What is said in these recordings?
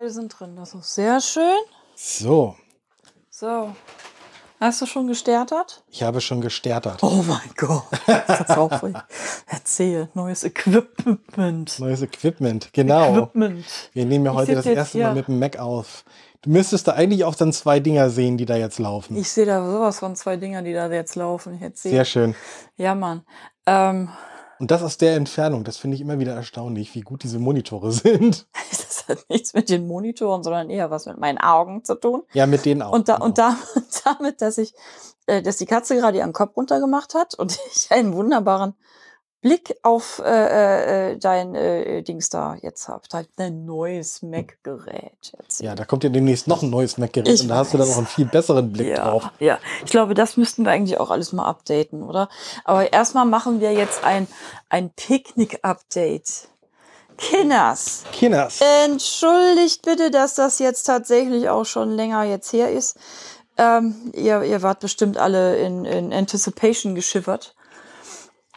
Wir sind drin, das ist sehr schön. So, So. Hast du schon gestartet? ich habe schon gestartet. Oh mein Gott. Das ist aufregend. Erzähl, neues Equipment. Neues Equipment, genau. Equipment. Wir nehmen ja heute das jetzt erste. Mal mit dem Mac auf. Du müsstest da eigentlich auch dann zwei Dinger sehen, die da jetzt laufen. Ich sehe da sowas von zwei Dinger, die da jetzt laufen. Ich erzähl. Sehr schön. Ja, Mann. Ähm, Und das aus der Entfernung, das finde ich immer wieder erstaunlich, wie gut diese Monitore sind. Hat nichts mit den Monitoren, sondern eher was mit meinen Augen zu tun. Ja, mit denen auch. Und, da, genau. und da, damit, dass ich, äh, dass die Katze gerade ihren Kopf runtergemacht hat und ich einen wunderbaren Blick auf äh, äh, dein äh, Dings da jetzt habe. Dein neues Mac-Gerät. jetzt. Ja, da kommt ja demnächst noch ein neues Mac-Gerät und da hast du dann weiß. auch einen viel besseren Blick ja, drauf. Ja, ich glaube, das müssten wir eigentlich auch alles mal updaten, oder? Aber erstmal machen wir jetzt ein, ein Picknick-Update. Kinders, Kinders. entschuldigt bitte, dass das jetzt tatsächlich auch schon länger jetzt her ist. Ähm, ihr, ihr wart bestimmt alle in, in Anticipation geschiffert.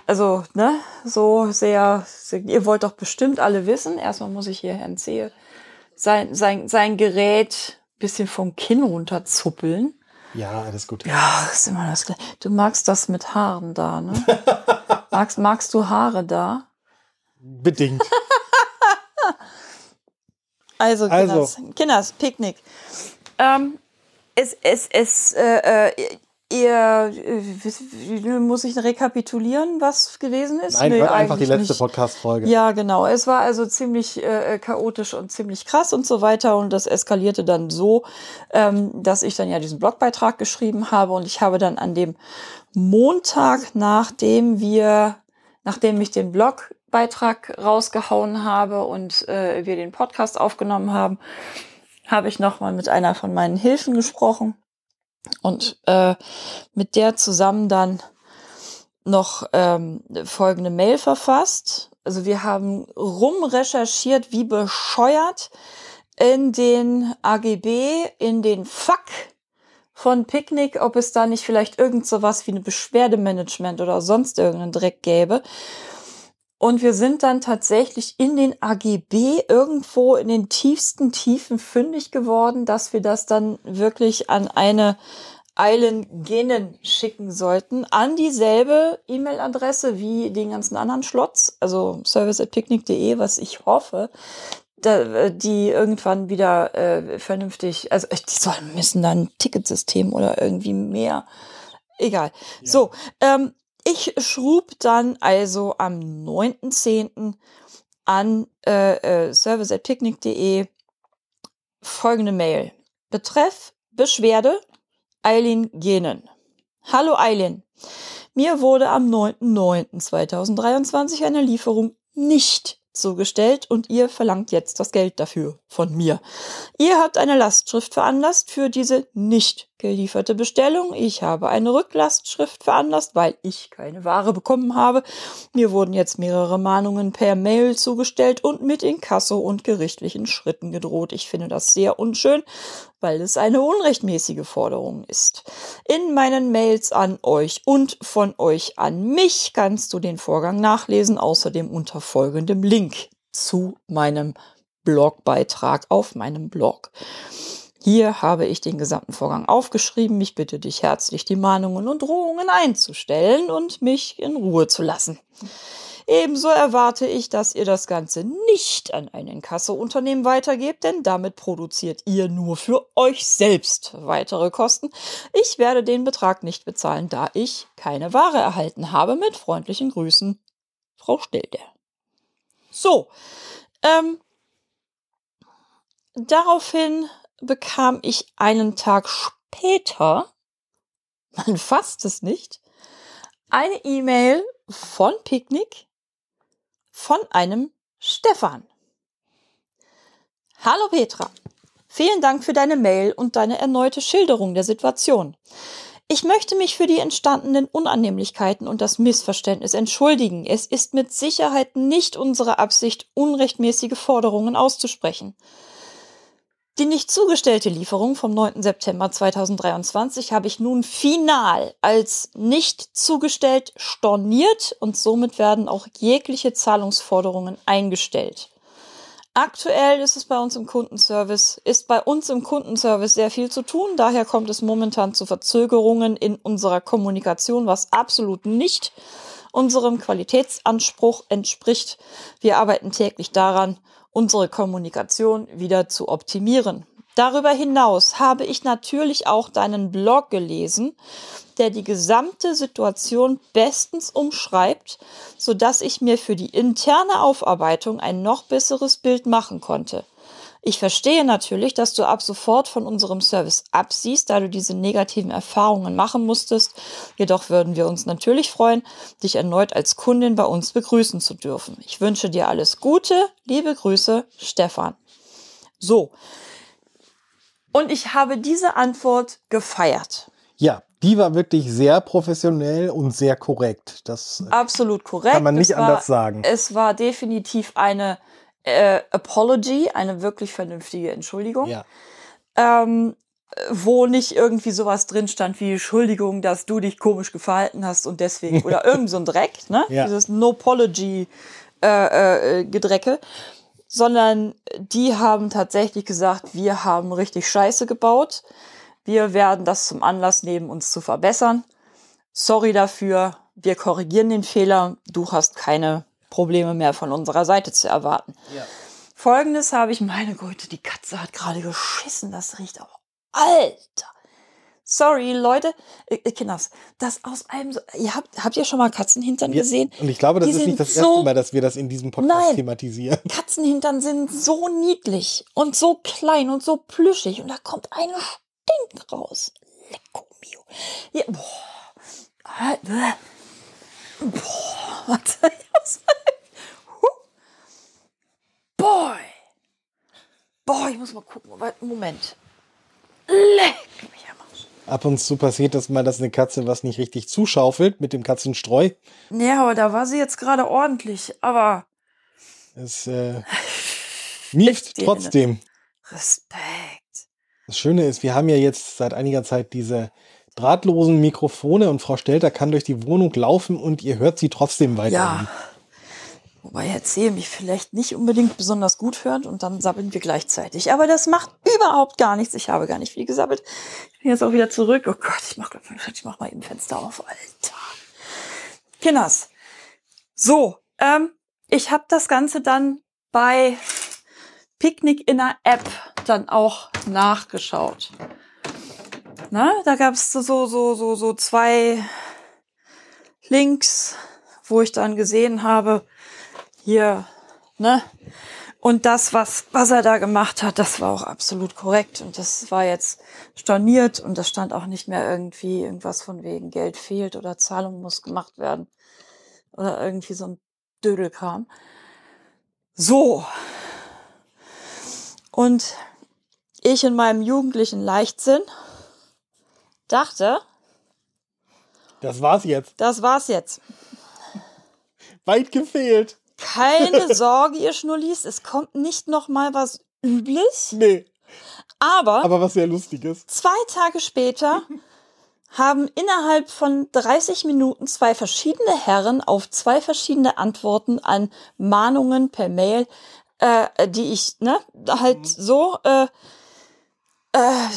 Also, ne, so sehr, ihr wollt doch bestimmt alle wissen. Erstmal muss ich hier Herrn Zehe sein, sein, sein Gerät bisschen vom Kinn runterzuppeln. Ja, alles gut. Ja, ist immer das Gleiche. Du magst das mit Haaren da, ne? magst, magst du Haare da? Bedingt. Also, Also. Kinders, Kinders Picknick. Ähm, es, es, es, äh, äh, ihr, äh, muss ich rekapitulieren, was gewesen ist? Nein, Nee, einfach die letzte. Podcast-Folge. Ja, genau. Es war also ziemlich äh, chaotisch und ziemlich krass und so weiter. Und das eskalierte dann so, ähm, dass ich dann ja diesen Blogbeitrag geschrieben habe. Und ich habe dann an dem Montag, nachdem wir, nachdem ich den Blogbeitrag rausgehauen habe und äh, wir den Podcast aufgenommen haben, habe ich nochmal mit einer von meinen Hilfen gesprochen und äh, mit der zusammen dann noch ähm, folgende Mail verfasst. Also wir haben rumrecherchiert, wie bescheuert in den AGB, in den Fuck von Picknick, ob es da nicht vielleicht irgend sowas wie eine Beschwerdemanagement oder sonst irgendeinen Dreck gäbe. Und wir sind dann tatsächlich in den AGB irgendwo in den tiefsten Tiefen fündig geworden, dass wir das dann wirklich an eine Eilen Genen schicken sollten, an dieselbe E-Mail-Adresse wie den ganzen anderen Schlots, also service.picnic.de, was ich hoffe, äh, die irgendwann wieder äh, vernünftig, also äh, die sollen, müssen dann ein Ticketsystem oder irgendwie mehr. Egal. So, ähm, ich schrub dann also am 9.10. an äh, äh, service.picnic.de folgende Mail. Betreff Beschwerde Eileen Genen. Hallo Eileen. Mir wurde am 9.9.2023 eine Lieferung nicht zugestellt und ihr verlangt jetzt das Geld dafür von mir. Ihr habt eine Lastschrift veranlasst für diese nicht gelieferte Bestellung. Ich habe eine Rücklastschrift veranlasst, weil ich keine Ware bekommen habe. Mir wurden jetzt mehrere Mahnungen per Mail zugestellt und mit Inkasso und gerichtlichen Schritten gedroht. Ich finde das sehr unschön, weil es eine unrechtmäßige Forderung ist. In meinen Mails an euch und von euch an mich kannst du den Vorgang nachlesen, außerdem unter folgendem Link zu meinem Blogbeitrag auf meinem Blog. Hier habe ich den gesamten Vorgang aufgeschrieben. Ich bitte dich herzlich, die Mahnungen und Drohungen einzustellen und mich in Ruhe zu lassen. Ebenso erwarte ich, dass ihr das Ganze nicht an ein Inkasso-Unternehmen weitergebt, denn damit produziert ihr nur für euch selbst weitere Kosten. Ich werde den Betrag nicht bezahlen, da ich keine Ware erhalten habe. Mit freundlichen Grüßen, Frau Stilde. So, ähm, daraufhin bekam ich einen Tag später, man fasst es nicht, eine E-Mail von Picknick von einem Stefan. Hallo Petra, vielen Dank für deine Mail und deine erneute Schilderung der Situation. Ich möchte mich für die entstandenen Unannehmlichkeiten und das Missverständnis entschuldigen. Es ist mit Sicherheit nicht unsere Absicht, unrechtmäßige Forderungen auszusprechen. Die nicht zugestellte Lieferung vom 9. September 2023 habe ich nun final als nicht zugestellt storniert und somit werden auch jegliche Zahlungsforderungen eingestellt. Aktuell ist es bei uns im Kundenservice, ist bei uns im Kundenservice sehr viel zu tun. Daher kommt es momentan zu Verzögerungen in unserer Kommunikation, was absolut nicht unserem Qualitätsanspruch entspricht. Wir arbeiten täglich daran, unsere Kommunikation wieder zu optimieren. Darüber hinaus habe ich natürlich auch deinen Blog gelesen, der die gesamte Situation bestens umschreibt, so dass ich mir für die interne Aufarbeitung ein noch besseres Bild machen konnte. Ich verstehe natürlich, dass du ab sofort von unserem Service absiehst, da du diese negativen Erfahrungen machen musstest. Jedoch würden wir uns natürlich freuen, dich erneut als Kundin bei uns begrüßen zu dürfen. Ich wünsche dir alles Gute. Liebe Grüße, Stefan. So. Und ich habe diese Antwort gefeiert. Ja, die war wirklich sehr professionell und sehr korrekt. Das absolut korrekt. Kann man nicht war, anders sagen. Es war definitiv eine äh, Apology, eine wirklich vernünftige Entschuldigung. Ja. Ähm, wo nicht irgendwie sowas drin stand wie Entschuldigung, dass du dich komisch gehalten hast und deswegen oder irgend so ein Dreck, ne? Ja. Dieses No Apology äh, äh, Gedrecke, sondern die haben tatsächlich gesagt, wir haben richtig Scheiße gebaut. Wir werden das zum Anlass nehmen, uns zu verbessern. Sorry dafür. Wir korrigieren den Fehler. Du hast keine Probleme mehr von unserer Seite zu erwarten. Ja. Folgendes habe ich, meine Güte, die Katze hat gerade geschissen, das riecht aber. Alter! Sorry, Leute, äh, äh, Kinders, das aus einem, so, ihr habt, habt ihr schon mal Katzenhintern ja, gesehen? Und ich glaube, das die ist nicht das so, erste Mal, dass wir das in diesem Podcast nein, thematisieren. Katzenhintern sind so niedlich und so klein und so plüschig und da kommt ein Stink raus. Lecco mio. Ja, boah. Boah, mal Boy. Boah, ich muss mal gucken. Moment. Leck mich am Arsch. Ab und zu passiert das mal, dass eine Katze was nicht richtig zuschaufelt mit dem Katzenstreu. Ja, aber da war sie jetzt gerade ordentlich. Aber. Es äh, mieft trotzdem. Respekt. Das Schöne ist, wir haben ja jetzt seit einiger Zeit diese drahtlosen Mikrofone und Frau Stelter kann durch die Wohnung laufen und ihr hört sie trotzdem weiter. Ja. Wobei Herr Zehe mich vielleicht nicht unbedingt besonders gut hört und dann sabbeln wir gleichzeitig. Aber das macht überhaupt gar nichts. Ich habe gar nicht viel gesabbelt. Ich bin jetzt auch wieder zurück. Oh Gott, ich mach, ich mach mal eben Fenster auf. Alter. Kinders. So, ähm, ich habe das Ganze dann bei Picknick in der App dann auch nachgeschaut. Na, da gab es so, so, so, so zwei Links, wo ich dann gesehen habe, hier, ne? Und das, was, was er da gemacht hat, das war auch absolut korrekt. Und das war jetzt storniert und das stand auch nicht mehr irgendwie irgendwas von wegen Geld fehlt oder Zahlung muss gemacht werden. Oder irgendwie so ein Dödelkram. So. Und ich in meinem jugendlichen Leichtsinn dachte. Das war's jetzt. Das war's jetzt. Weit gefehlt. Keine Sorge, ihr Schnullis, es kommt nicht noch mal was Übles. Nee. Aber, Aber was sehr Lustiges. Zwei Tage später haben innerhalb von 30 Minuten zwei verschiedene Herren auf zwei verschiedene Antworten an Mahnungen per Mail, äh, die ich ne, halt mhm. so äh, äh,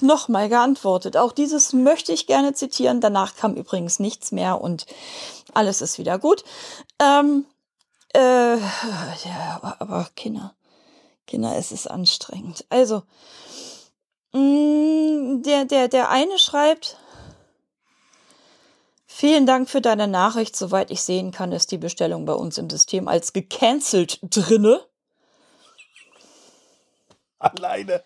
nochmal geantwortet. Auch dieses möchte ich gerne zitieren. Danach kam übrigens nichts mehr und alles ist wieder gut. Ähm, äh, ja, aber Kinder, Kinder, es ist anstrengend. Also, mh, mm, der, der, der eine schreibt, Vielen Dank für deine Nachricht. Soweit ich sehen kann, ist die Bestellung bei uns im System als gecancelt drinne. Alleine.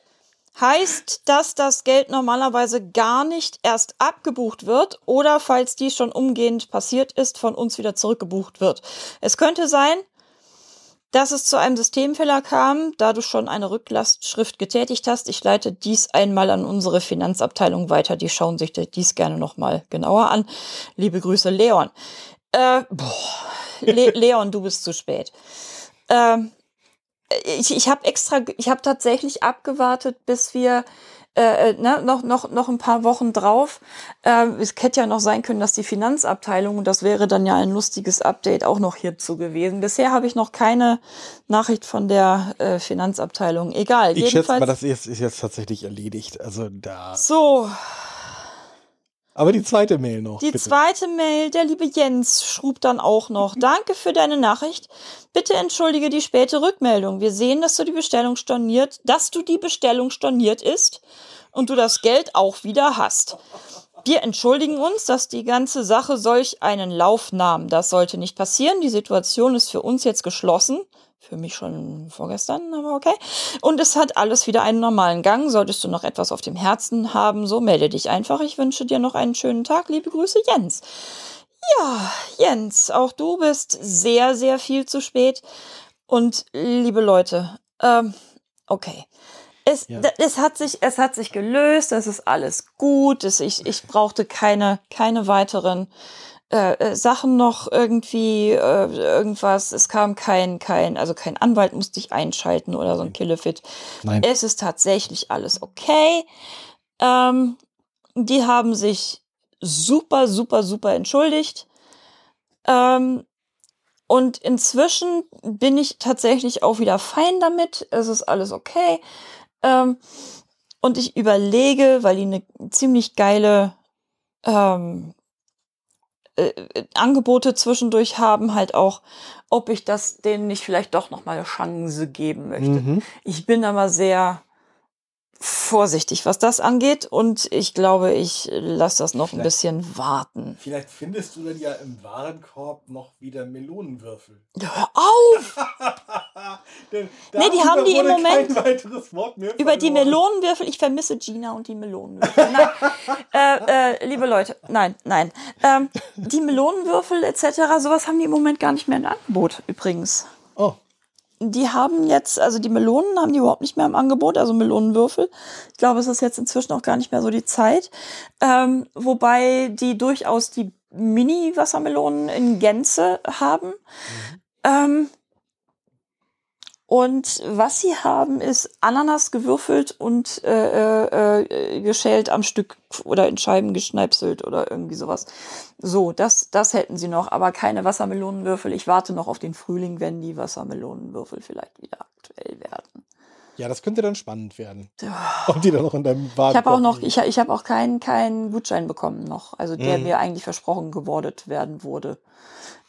Heißt, dass das Geld normalerweise gar nicht erst abgebucht wird oder falls dies schon umgehend passiert ist, von uns wieder zurückgebucht wird. Es könnte sein, dass es zu einem Systemfehler kam, da du schon eine Rücklastschrift getätigt hast. Ich leite dies einmal an unsere Finanzabteilung weiter. Die schauen sich dies gerne nochmal genauer an. Liebe Grüße, Leon. Äh, boah, Le Leon, du bist zu spät. Ähm, ich, ich habe extra, ich habe tatsächlich abgewartet, bis wir äh, ne, noch, noch, noch ein paar Wochen drauf. Ähm, es hätte ja noch sein können, dass die Finanzabteilung, und das wäre dann ja ein lustiges Update, auch noch hierzu gewesen. Bisher habe ich noch keine Nachricht von der äh, Finanzabteilung. Egal. Ich schätze mal, das ist, ist jetzt tatsächlich erledigt. Also da. So, Aber die zweite Mail noch. Die bitte. zweite Mail, der liebe Jens, schrub dann auch noch. Danke für deine Nachricht. Bitte entschuldige die späte Rückmeldung. Wir sehen, dass du die Bestellung storniert, dass du die Bestellung storniert ist und du das Geld auch wieder hast. Wir entschuldigen uns, dass die ganze Sache solch einen Lauf nahm. Das sollte nicht passieren. Die Situation ist für uns jetzt geschlossen. Für mich schon vorgestern, aber okay. Und es hat alles wieder einen normalen Gang. Solltest du noch etwas auf dem Herzen haben, so melde dich einfach. Ich wünsche dir noch einen schönen Tag. Liebe Grüße, Jens. Ja, Jens, auch du bist sehr, sehr viel zu spät. Und liebe Leute, ähm, okay. Es, Ja. es, hat sich, es hat sich gelöst, es ist alles gut. Es, ich, ich brauchte keine, keine weiteren äh, äh, Sachen noch irgendwie, äh, irgendwas. Es kam kein, kein, also kein Anwalt musste ich einschalten oder so ein Killefit. Nein. Es ist tatsächlich alles okay. Ähm, die haben sich super, super, super entschuldigt. Ähm, und inzwischen bin ich tatsächlich auch wieder fein damit. Es ist alles okay. Ähm, und ich überlege, weil die eine ziemlich geile ähm, äh, Angebote zwischendurch haben, halt auch, ob ich das denen nicht vielleicht doch noch mal eine Chance geben möchte. Mhm. Ich bin aber sehr vorsichtig, was das angeht. Und ich glaube, ich lasse das noch ein Vielleicht- bisschen warten. Vielleicht findest du dann ja im Warenkorb noch wieder Melonenwürfel. Hör auf! Denn Nee, die haben die im Moment- Über die. Melonenwürfel, ich vermisse Gina und die Melonenwürfel. Nein, äh, äh, liebe Leute, nein, nein. Ähm, die Melonenwürfel etc., sowas haben die im Moment gar nicht mehr im Angebot übrigens. Oh, Die haben jetzt, also die Melonen haben die überhaupt nicht mehr im Angebot, also Melonenwürfel. Ich glaube, es ist jetzt inzwischen auch gar nicht mehr so die Zeit. Ähm, wobei die durchaus die Mini-Wassermelonen in Gänze haben. Ähm, und was sie haben, ist Ananas gewürfelt und äh, äh, äh, geschält am Stück oder in Scheiben geschneipselt oder irgendwie sowas. So, das, das hätten sie noch, aber keine Wassermelonenwürfel. Ich warte noch auf den Frühling, wenn die Wassermelonenwürfel vielleicht wieder aktuell werden. ja, das könnte dann spannend werden. Ob die dann noch in deinem Warenkorb Ich habe auch noch, ich, ich habe auch keinen keinen Gutschein bekommen noch, also der Mhm. mir eigentlich versprochen gewordet werden wurde.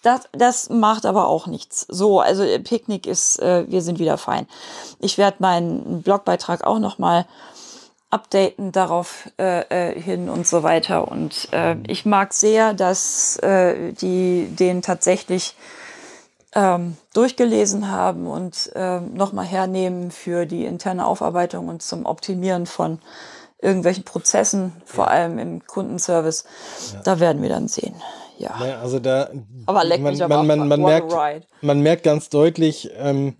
Das, das macht aber auch nichts. So, also äh, Picknick ist, äh, wir sind wieder fein. Ich werde meinen Blogbeitrag auch noch mal updaten darauf äh, äh, hin und so weiter. Und äh, ich mag sehr, dass äh, die den tatsächlich ähm, durchgelesen haben und ähm, nochmal hernehmen für die interne Aufarbeitung und zum Optimieren von irgendwelchen Prozessen, vor allem im Kundenservice. Da werden wir dann sehen. Ja. Ja, also da. Aber leck man, mich aber man, man, man, merkt, man merkt ganz deutlich, ähm,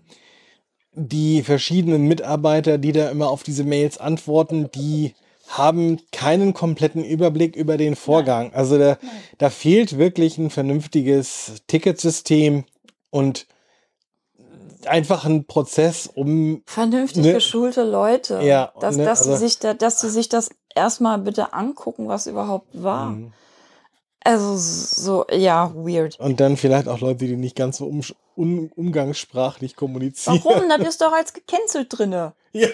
die verschiedenen Mitarbeiter, die da immer auf diese Mails antworten, die haben keinen kompletten Überblick über den Vorgang. Also da, da fehlt wirklich ein vernünftiges Ticketsystem und einfach ein Prozess, um Vernünftig Ne? geschulte Leute. Ja, dass, ne, dass, also- sie sich da, dass sie sich das erstmal bitte angucken, was überhaupt war. Mhm. Also so, ja, weird. und dann vielleicht auch Leute, die nicht ganz so um, un, umgangssprachlich kommunizieren. Warum? Das ist doch als gecancelt drinne. Ja,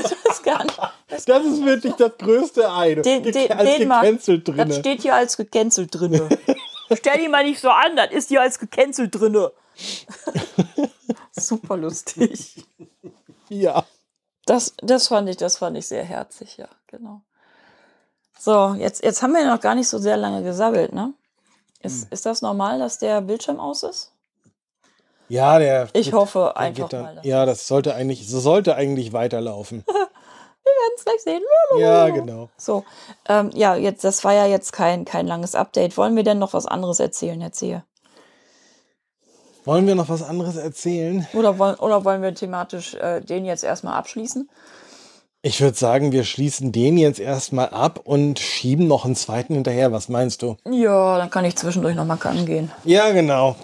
Das ist gar nicht. Das, das ist wirklich das größte Ei. Den- den- als den gecancelt das drinne. steht hier als gecancelt drinne. Stell die mal nicht so an, das ist hier als gecancelt drinne. Super lustig. Ja. Das, das fand ich, das fand ich sehr herzig, ja, genau. So, jetzt, jetzt haben wir ja noch gar nicht so sehr lange gesabbelt, ne? Ist, Hm. ist das normal, dass der Bildschirm aus ist? Ja, der. Ich geht- hoffe der einfach dann, mal. Ja, das sollte eigentlich, so sollte eigentlich weiterlaufen. Wir werden es gleich sehen. ja, genau. So, ähm, ja, jetzt, das war ja jetzt kein, kein langes Update. Wollen wir denn noch was anderes erzählen, erzähl? Wollen wir noch was anderes erzählen? Oder wollen, oder wollen wir thematisch äh, den jetzt erstmal abschließen? Ich würde sagen, wir schließen den jetzt erstmal ab und schieben noch einen zweiten hinterher. Was meinst du? Ja, dann kann ich zwischendurch nochmal gehen. Ja, genau.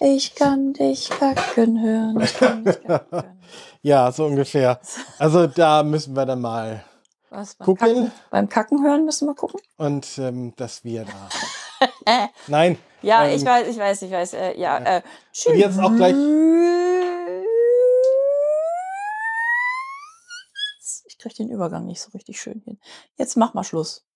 Ich kann dich kacken hören. Ich kann dich kacken hören. Ja, so ungefähr. Also da müssen wir dann mal Was, beim, gucken Kacken, beim Kacken hören müssen wir gucken. und ähm, dass wir da. Nein. Ja, ähm, ich weiß, ich weiß, ich weiß. Äh, ja, Äh, Und jetzt auch gleich- kriege den Übergang nicht so richtig schön hin. Jetzt mach mal Schluss.